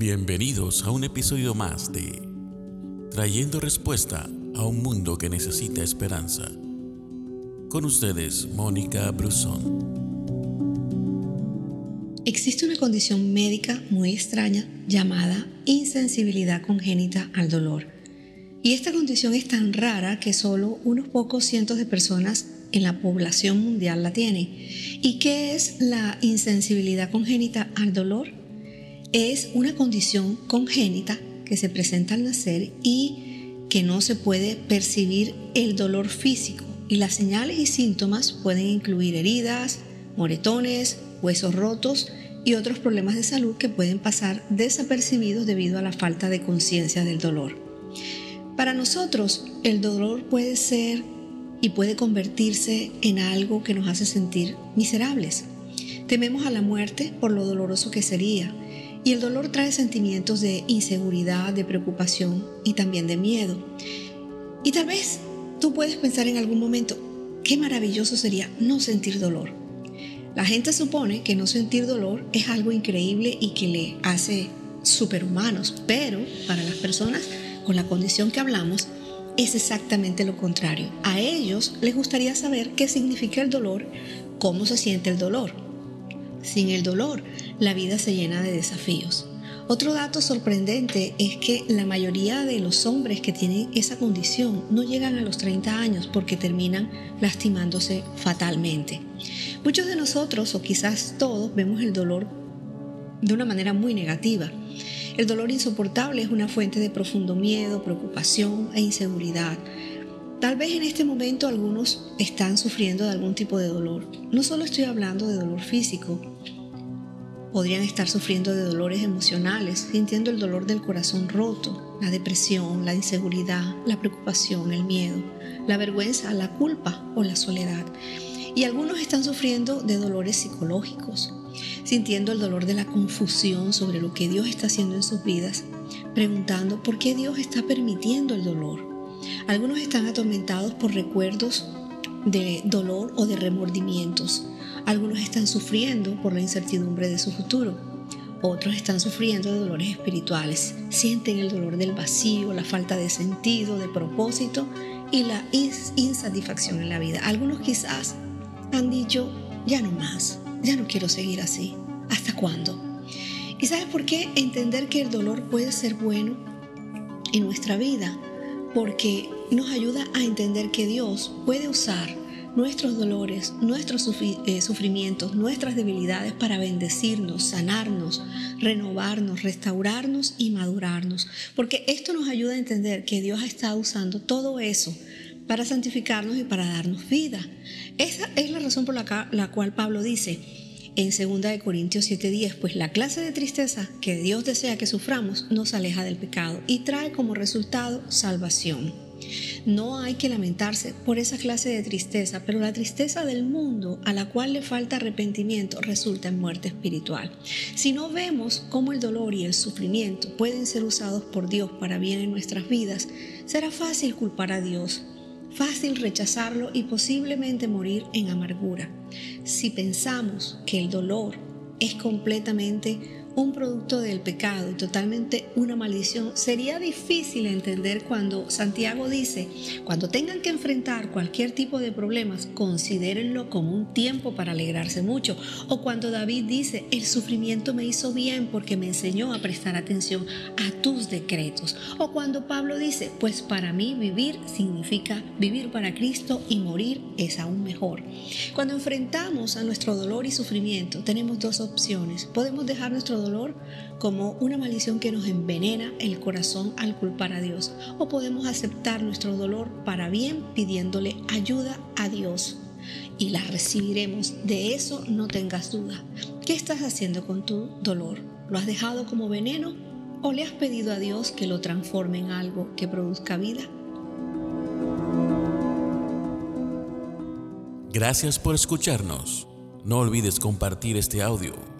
Bienvenidos a un episodio más de Trayendo Respuesta a un Mundo que Necesita Esperanza. Con ustedes, Mónica Brusón. Existe una condición médica muy extraña llamada insensibilidad congénita al dolor. Y esta condición es tan rara que solo unos pocos cientos de personas en la población mundial la tienen. ¿Y qué es la insensibilidad congénita al dolor? Es una condición congénita que se presenta al nacer y que no se puede percibir el dolor físico y las señales y síntomas pueden incluir heridas, moretones, huesos rotos y otros problemas de salud que pueden pasar desapercibidos debido a la falta de conciencia del dolor. Para nosotros, el dolor puede ser y puede convertirse en algo que nos hace sentir miserables. Tememos a la muerte por lo doloroso que sería y el dolor trae sentimientos de inseguridad, de preocupación y también de miedo. Y tal vez tú puedes pensar en algún momento, qué maravilloso sería no sentir dolor. La gente supone que no sentir dolor es algo increíble y que le hace superhumanos, pero para las personas con la condición que hablamos es exactamente lo contrario. A ellos les gustaría saber qué significa el dolor, cómo se siente el dolor. Sin el dolor, la vida se llena de desafíos. Otro dato sorprendente es que la mayoría de los hombres que tienen esa condición no llegan a los 30 años porque terminan lastimándose fatalmente. Muchos de nosotros, o quizás todos, vemos el dolor de una manera muy negativa. El dolor insoportable es una fuente de profundo miedo, preocupación e inseguridad. Tal vez en este momento algunos están sufriendo de algún tipo de dolor. No solo estoy hablando de dolor físico, Podrían estar sufriendo de dolores emocionales, sintiendo el dolor del corazón roto, la depresión, la inseguridad, la preocupación, el miedo, la vergüenza, la culpa o la soledad. Y algunos están sufriendo de dolores psicológicos, sintiendo el dolor de la confusión sobre lo que Dios está haciendo en sus vidas, preguntando por qué Dios está permitiendo el dolor. Algunos están atormentados por recuerdos de dolor o de remordimientos algunos están sufriendo por la incertidumbre de su futuro. Otros están sufriendo de dolores espirituales. Sienten el dolor del vacío, la falta de sentido, de propósito y la insatisfacción en la vida. Algunos quizás han dicho, ya no más, ya no quiero seguir así. ¿Hasta cuándo? ¿Y sabes por qué? Entender que el dolor puede ser bueno en nuestra vida, porque nos ayuda a entender que Dios puede usar nuestros dolores, nuestros eh, sufrimientos, nuestras debilidades para bendecirnos, sanarnos, renovarnos, restaurarnos y madurarnos. Porque esto nos ayuda a entender que Dios ha estado usando todo eso para santificarnos y para darnos vida. Esa es la razón por la, la cual Pablo dice en 2 Corintios 7:10, pues la clase de tristeza que Dios desea que suframos nos aleja del pecado y trae como resultado salvación. No hay que lamentarse por esa clase de tristeza, pero la tristeza del mundo a la cual le falta arrepentimiento resulta en muerte espiritual. Si no vemos cómo el dolor y el sufrimiento pueden ser usados por Dios para bien en nuestras vidas, será fácil culpar a Dios, fácil rechazarlo y posiblemente morir en amargura. Si pensamos que el dolor es completamente un producto del pecado totalmente una maldición, sería difícil entender cuando Santiago dice, cuando tengan que enfrentar cualquier tipo de problemas, considérenlo como un tiempo para alegrarse mucho. O cuando David dice, el sufrimiento me hizo bien porque me enseñó a prestar atención a tus decretos. O cuando Pablo dice, pues para mí vivir significa vivir para Cristo y morir es aún mejor. Cuando enfrentamos a nuestro dolor y sufrimiento, tenemos dos opciones. Podemos dejar nuestro dolor como una maldición que nos envenena el corazón al culpar a Dios. O podemos aceptar nuestro dolor para bien pidiéndole ayuda a Dios y la recibiremos. De eso no tengas duda. ¿Qué estás haciendo con tu dolor? ¿Lo has dejado como veneno o le has pedido a Dios que lo transforme en algo que produzca vida? Gracias por escucharnos. No olvides compartir este audio